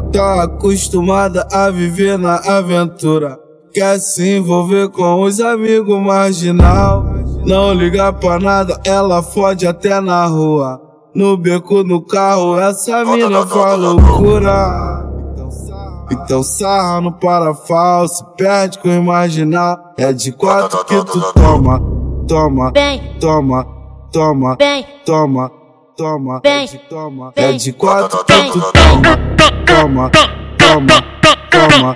tá acostumada a viver na aventura. Quer se envolver com os amigos marginal. Não liga pra nada, ela fode até na rua. No beco, no carro, essa mina faz loucura. Então sarra no parafal, se perde com o marginal. É de quatro que tu toma, toma, toma, toma, toma, toma, é de toma. É de quatro que tu toma, toma, toma, toma, toma,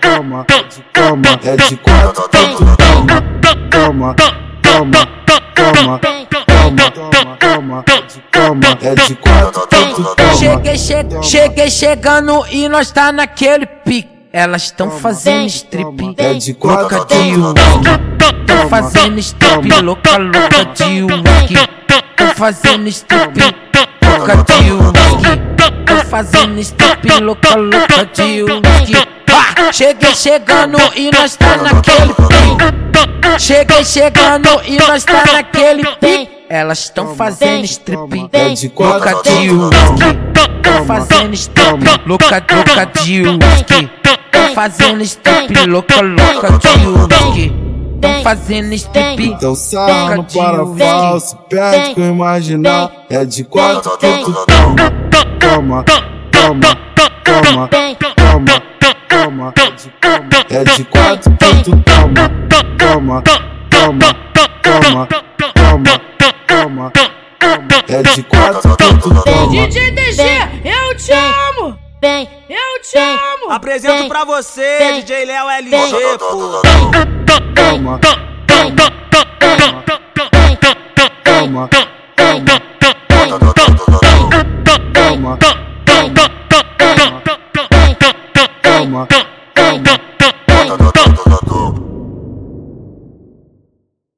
toma, toma. É de quatro toma, toma, toma, toma, toma, toma, toma. É de quatro toma. Cheguei, cheguei, cheguei chegando e nós tá naquele pique. Elas estão fazendo strip, É de quatro de. Tão fazendo strip, louca, louca de whisky. Tão fazendo strip, louca de whisky. Fazendo strip, louca, louca de. Ah, cheguei chegando e nós tá naquele pique. Cheguei chegando e nós tá naquele pique. Elas estão fazendo strip, É de louca de whisky. Tão fazendo strip, louca, louca de whisky. Tão fazendo strip, louca, louca de. Tão fazendo strip, Então sarra no se perde com o marginal. É de quatro que tu toma. É de quatro que tu toma, toma, toma, toma, toma, toma. É de quatro que tu toma. DJ DG, eu te amo! Eu te amo! Apresento pra você, DJ Léo LG, pô. Toma, toma, toma,